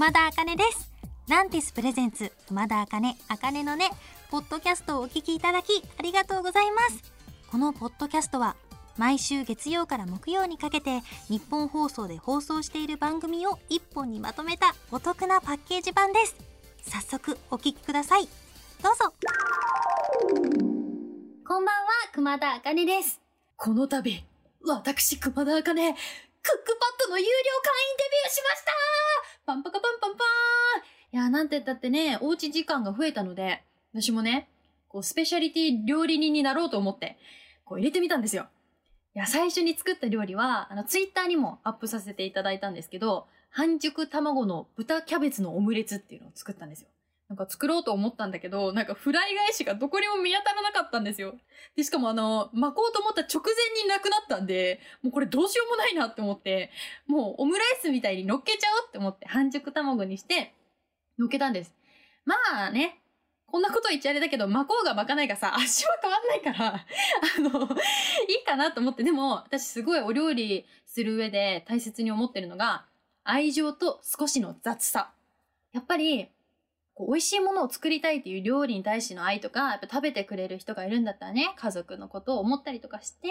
熊田茜です。ランティスプレゼンツ熊田茜茜のねポッドキャストをお聞きいただきありがとうございます。このポッドキャストは毎週月曜から木曜にかけて日本放送で放送している番組を一本にまとめたお得なパッケージ版です。早速お聞きください。どうぞ。こんばんは熊田茜です。この度、私、熊田茜、クックパッドの有料会員デビューしましたパンパカパンパンパーンいや、なんて言ったってね、おうち時間が増えたので、私もね、こう、スペシャリティ料理人になろうと思って、こう入れてみたんですよ。いや、最初に作った料理は、あの、ツイッターにもアップさせていただいたんですけど、半熟卵の豚キャベツのオムレツっていうのを作ったんですよ。なんか作ろうと思ったんだけど、なんかフライ返しがどこにも見当たらなかったんですよ。で、しかもあの、巻こうと思った直前になくなったんで、もうこれどうしようもないなって思って、もうオムライスみたいに乗っけちゃおうって思って半熟卵にして乗っけたんです。まあね、こんなこと言っちゃあれだけど、巻こうが巻かないがさ、味は変わんないから、あの、いいかなと思って、でも、私すごいお料理する上で大切に思ってるのが、愛情と少しの雑さ。やっぱり、こう美味しいものを作りたいっていう料理に対しての愛とか、やっぱ食べてくれる人がいるんだったらね、家族のことを思ったりとかして、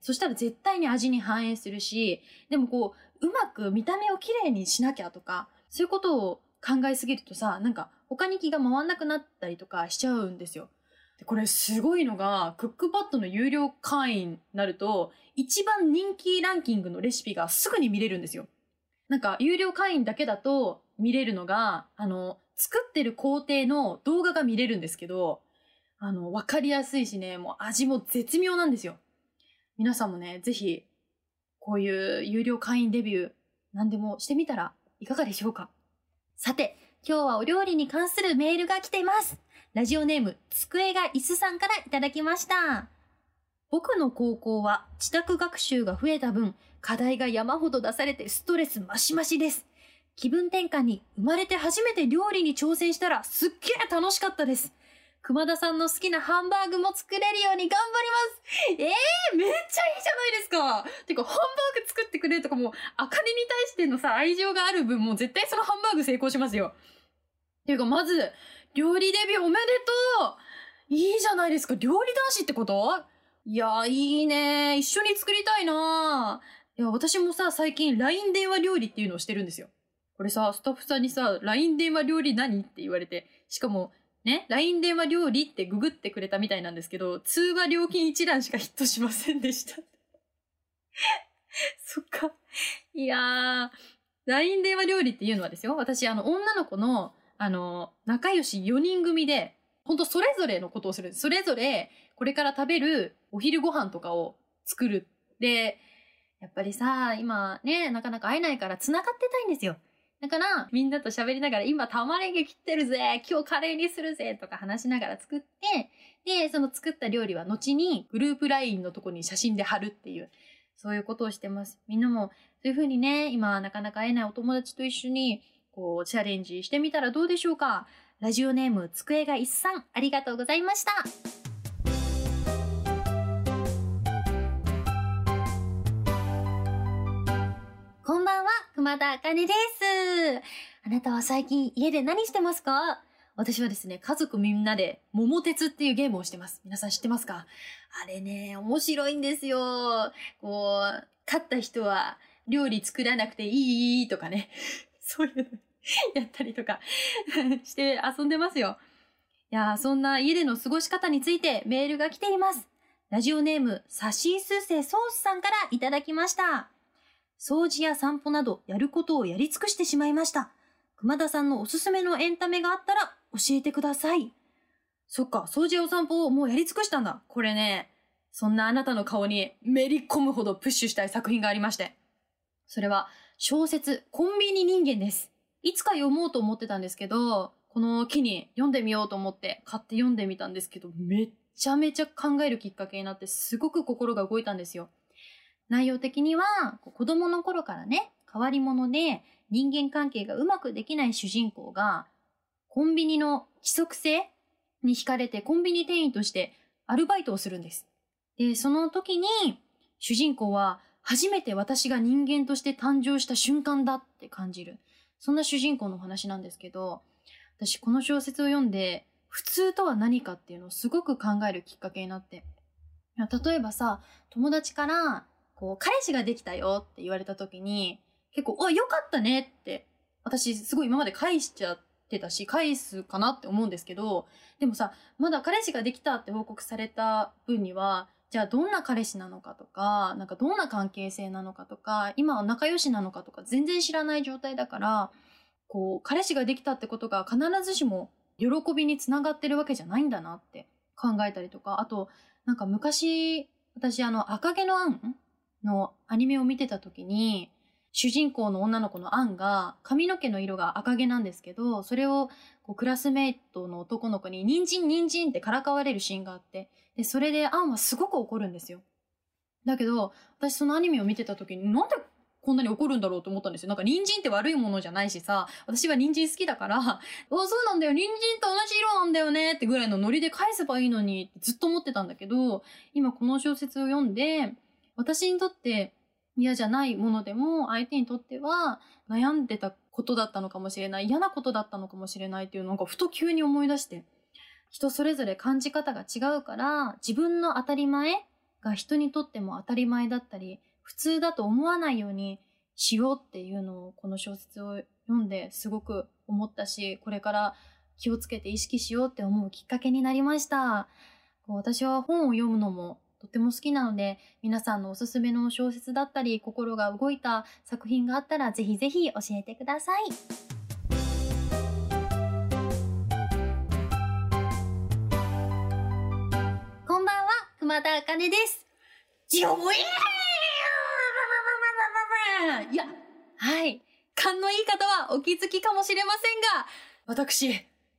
そしたら絶対に味に反映するし、でもこう、うまく見た目をきれいにしなきゃとか、そういうことを考えすぎるとさ、なんか他に気が回んなくなったりとかしちゃうんですよ。でこれすごいのが、クックパッドの有料会員になると、一番人気ランキングのレシピがすぐに見れるんですよ。なんか、有料会員だけだと見れるのが、あの、作ってる工程の動画が見れるんですけど、あの、わかりやすいしね、もう味も絶妙なんですよ。皆さんもね、ぜひ、こういう有料会員デビュー、何でもしてみたらいかがでしょうかさて、今日はお料理に関するメールが来ています。ラジオネーム、机が椅子さんからいただきました。僕の高校は自宅学習が増えた分、課題が山ほど出されてストレスマシマシです。気分転換に生まれて初めて料理に挑戦したらすっげえ楽しかったです。熊田さんの好きなハンバーグも作れるように頑張ります。ええー、めっちゃいいじゃないですか。てか、ハンバーグ作ってくれとかもう、あかりに対してのさ、愛情がある分、もう絶対そのハンバーグ成功しますよ。ていうか、まず、料理デビューおめでとういいじゃないですか。料理男子ってこと？いや、いいね。一緒に作りたいないや、私もさ、最近 LINE 電話料理っていうのをしてるんですよ。これさ、スタッフさんにさ、LINE 電話料理何って言われて、しかも、ね、LINE 電話料理ってググってくれたみたいなんですけど、通話料金一覧しかヒットしませんでした。そっか。いやー、LINE 電話料理っていうのはですよ、私、あの、女の子の、あの、仲良し4人組で、ほんとそれぞれのことをする。それぞれ、これから食べるお昼ご飯とかを作る。で、やっぱりさ、今ね、なかなか会えないから繋がってたいんですよ。だから、みんなと喋りながら、今玉ねぎ切ってるぜ今日カレーにするぜとか話しながら作って、で、その作った料理は後にグループ LINE のとこに写真で貼るっていう、そういうことをしてます。みんなも、そういう風にね、今なかなか会えないお友達と一緒に、こう、チャレンジしてみたらどうでしょうかラジオネーム、机が一さん、ありがとうございました。熊田茜です。あなたは最近家で何してますか？私はですね、家族みんなで桃鉄っていうゲームをしてます。皆さん知ってますか？あれね、面白いんですよ。こう、勝った人は料理作らなくていいとかね。そういうの やったりとか して遊んでますよ。いやそんな家での過ごし方についてメールが来ています。ラジオネーム、サシースセソースさんからいただきました。掃除や散歩などやることをやり尽くしてしまいました。熊田さんのおすすめのエンタメがあったら教えてください。そっか、掃除やお散歩をもうやり尽くしたんだ。これね、そんなあなたの顔にめり込むほどプッシュしたい作品がありまして。それは小説コンビニ人間です。いつか読もうと思ってたんですけど、この機に読んでみようと思って買って読んでみたんですけど、めっちゃめちゃ考えるきっかけになってすごく心が動いたんですよ。内容的には、子供の頃からね、変わり者で人間関係がうまくできない主人公が、コンビニの規則性に惹かれてコンビニ店員としてアルバイトをするんです。で、その時に主人公は初めて私が人間として誕生した瞬間だって感じる。そんな主人公の話なんですけど、私この小説を読んで、普通とは何かっていうのをすごく考えるきっかけになって。例えばさ、友達から、こう、彼氏ができたよって言われた時に、結構、あ、よかったねって、私すごい今まで返しちゃってたし、返すかなって思うんですけど、でもさ、まだ彼氏ができたって報告された分には、じゃあどんな彼氏なのかとか、なんかどんな関係性なのかとか、今は仲良しなのかとか全然知らない状態だから、こう、彼氏ができたってことが必ずしも喜びにつながってるわけじゃないんだなって考えたりとか、あと、なんか昔、私あの、赤毛のアンのアニメを見てた時に、主人公の女の子のアンが髪の毛の色が赤毛なんですけど、それをこうクラスメイトの男の子に人参人参ってからかわれるシーンがあって、で、それでアンはすごく怒るんですよ。だけど、私そのアニメを見てた時になんでこんなに怒るんだろうと思ったんですよ。なんか人参って悪いものじゃないしさ、私は人参好きだから、あ、そうなんだよ、人参と同じ色なんだよねってぐらいのノリで返せばいいのにずっと思ってたんだけど、今この小説を読んで、私にとって嫌じゃないものでも相手にとっては悩んでたことだったのかもしれない、嫌なことだったのかもしれないっていうのがふと急に思い出して、人それぞれ感じ方が違うから、自分の当たり前が人にとっても当たり前だったり、普通だと思わないようにしようっていうのをこの小説を読んですごく思ったし、これから気をつけて意識しようって思うきっかけになりました。私は本を読むのもとても好きなので、皆さんのおすすめの小説だったり、心が動いた作品があったら、ぜひぜひ教えてください。こんばんは、熊田茜です。ジョイいや、はい。勘のいい方はお気づきかもしれませんが、私、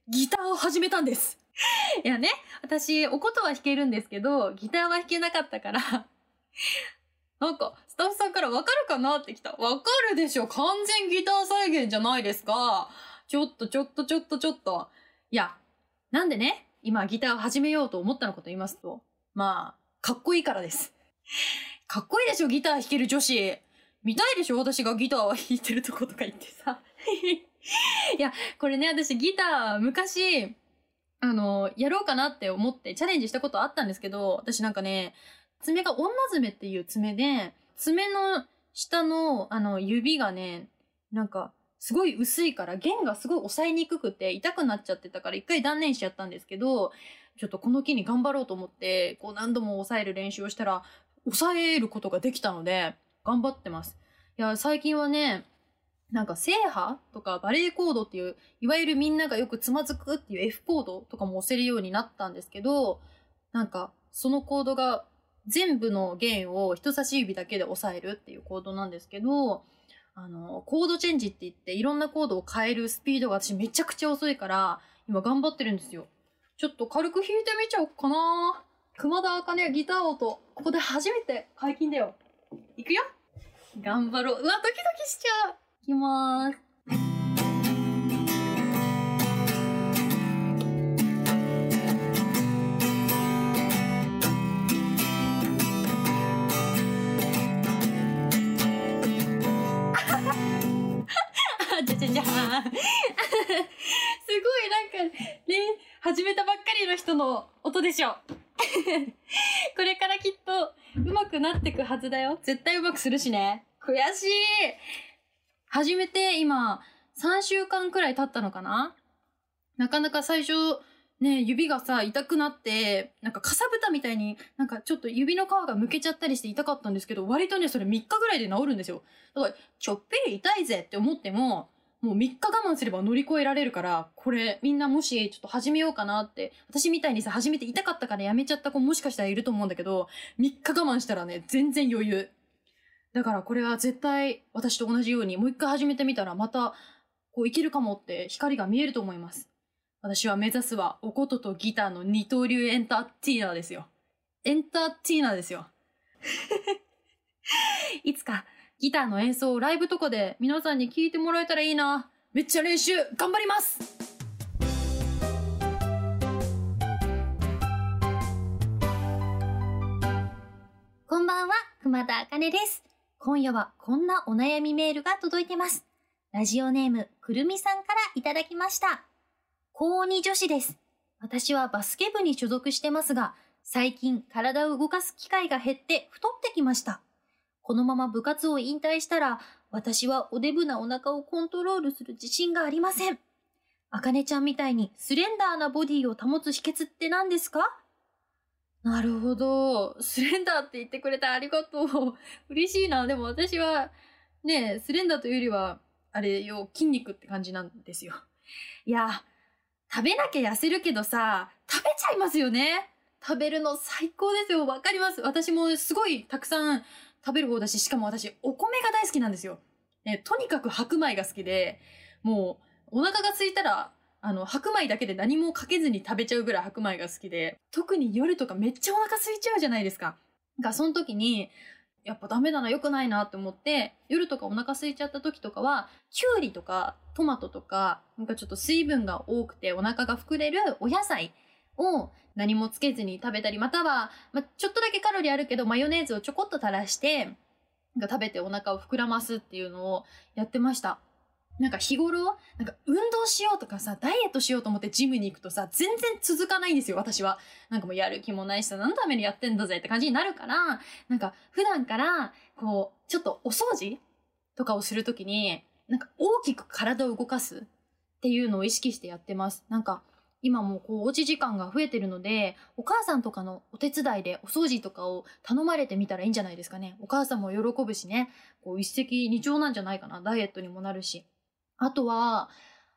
ギターを始めたんです。いやね、私、お琴は弾けるんですけど、ギターは弾けなかったから、なんか、スタッフさんからわかるかなって来た。わかるでしょ完全ギター再現じゃないですか。ちょっとちょっとちょっとちょっと。いや、なんでね、今ギターを始めようと思ったのかと言いますと、まあ、かっこいいからです。かっこいいでしょギター弾ける女子。見たいでしょ私がギターを弾いてるとことか言ってさ。いや、これね、私ギター昔、あの、やろうかなって思ってチャレンジしたことあったんですけど、私なんかね、爪が女爪っていう爪で、爪の下のあの指がね、なんかすごい薄いから弦がすごい押さえにくくて痛くなっちゃってたから一回断念しちゃったんですけど、ちょっとこの木に頑張ろうと思って、こう何度も押さえる練習をしたら、抑えることができたので、頑張ってます。いや、最近はね、なんか、制覇とかバレエコードっていう、いわゆるみんながよくつまずくっていう F コードとかも押せるようになったんですけど、なんか、そのコードが全部の弦を人差し指だけで押さえるっていうコードなんですけど、あの、コードチェンジって言っていろんなコードを変えるスピードが私めちゃくちゃ遅いから、今頑張ってるんですよ。ちょっと軽く弾いてみちゃおうかな熊田茜ギター音、ここで初めて解禁だよ。いくよ頑張ろう。うわ、ドキドキしちゃう。いきまーす。あ、じゃじゃじゃーん。すごいなんか、ね、始めたばっかりの人の音でしょ。これからきっと上手くなってくはずだよ。絶対上手くするしね。悔しい始めて今3週間くらい経ったのかな？なかなか最初ね、指がさ、痛くなって、なんかかさぶたみたいに、なんかちょっと指の皮がむけちゃったりして痛かったんですけど、割とね、それ3日ぐらいで治るんですよ。だから、ちょっぴり痛いぜって思っても、もう3日我慢すれば乗り越えられるから、これみんなもしちょっと始めようかなって、私みたいにさ、始めて痛かったからやめちゃった子もしかしたらいると思うんだけど、3日我慢したらね、全然余裕。だからこれは絶対私と同じようにもう一回始めてみたらまたこういけるかもって光が見えると思います。私は目指すはおこととギターの二刀流エンターテイナーですよ。エンターテイナーですよ。いつかギターの演奏をライブとかで皆さんに聞いてもらえたらいいな。めっちゃ練習頑張りますこんばんは、熊田茜です。今夜はこんなお悩みメールが届いてます。ラジオネームくるみさんからいただきました。高2女子です。私はバスケ部に所属してますが、最近体を動かす機会が減って太ってきました。このまま部活を引退したら、私はおデブなお腹をコントロールする自信がありません。あかねちゃんみたいにスレンダーなボディを保つ秘訣って何ですか？なるほど。スレンダーって言ってくれてありがとう。嬉しいな。でも私は、ねスレンダーというよりは、あれよ、筋肉って感じなんですよ。いや、食べなきゃ痩せるけどさ、食べちゃいますよね。食べるの最高ですよ。わかります。私もすごいたくさん食べる方だし、しかも私、お米が大好きなんですよ。ね、とにかく白米が好きで、もう、お腹が空いたら、あの、白米だけで何もかけずに食べちゃうぐらい白米が好きで、特に夜とかめっちゃお腹空いちゃうじゃないですか。が、その時に、やっぱダメだな、良くないなって思って、夜とかお腹空いちゃった時とかは、きゅうりとかトマトとか、なんかちょっと水分が多くてお腹が膨れるお野菜を何もつけずに食べたり、または、まちょっとだけカロリーあるけど、マヨネーズをちょこっと垂らして、が食べてお腹を膨らますっていうのをやってました。なんか日頃、なんか運動しようとかさ、ダイエットしようと思ってジムに行くとさ、全然続かないんですよ、私は。なんかもうやる気もないしさ、何のためにやってんだぜって感じになるから、なんか普段から、こう、ちょっとお掃除とかをするときに、なんか大きく体を動かすっていうのを意識してやってます。なんか、今もこうおうち時間が増えてるので、お母さんとかのお手伝いでお掃除とかを頼まれてみたらいいんじゃないですかね。お母さんも喜ぶしね、こう一石二鳥なんじゃないかな。ダイエットにもなるし。あとは、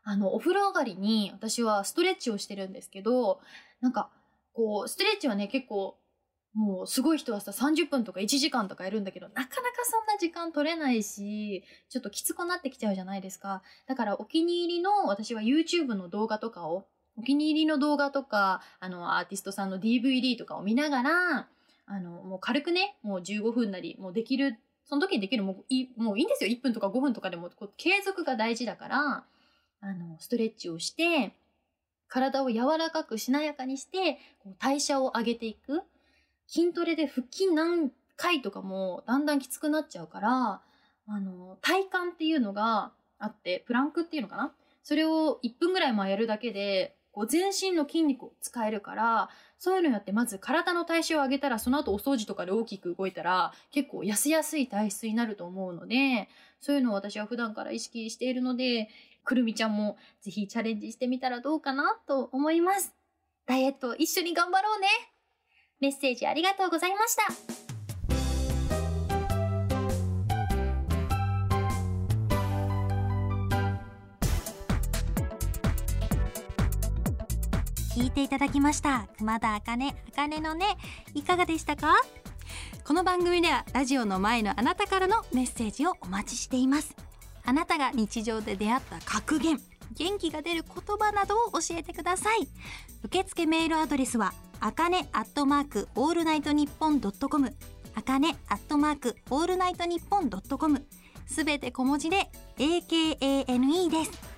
あの、お風呂上がりに私はストレッチをしてるんですけど、なんか、こう、ストレッチはね、結構、もうすごい人はさ、30分とか1時間とかやるんだけど、なかなかそんな時間取れないし、ちょっときつくなってきちゃうじゃないですか。だからお気に入りの、私は YouTube の動画とかを、お気に入りの動画とか、あの、アーティストさんの DVD とかを見ながら、あの、もう軽くね、もう15分なり、もうできるその時にできるもういもういいんですよ。1分とか5分とかでも、こう継続が大事だから、あの、ストレッチをして、体を柔らかくしなやかにして、こう代謝を上げていく。筋トレで腹筋何回とかもだんだんきつくなっちゃうから、あの、体幹っていうのがあって、プランクっていうのかな？それを1分ぐらいもやるだけで、こう全身の筋肉を使えるから、そういうのやってまず体の体臭を上げたらその後お掃除とかで大きく動いたら結構痩せやすい体質になると思うのでそういうのを私は普段から意識しているのでくるみちゃんもぜひチャレンジしてみたらどうかなと思います。ダイエット一緒に頑張ろうね。メッセージありがとうございました。聞いていただきました。熊田茜茜のねいかがでしたか？この番組ではラジオの前のあなたからのメッセージをお待ちしています。あなたが日常で出会った格言元気が出る言葉などを教えてください。受付メールアドレスはあかねアットマークオールナイトニッポン dot com あかねアットマークオールナイトニッポン dot com。すべて小文字で AKANE です。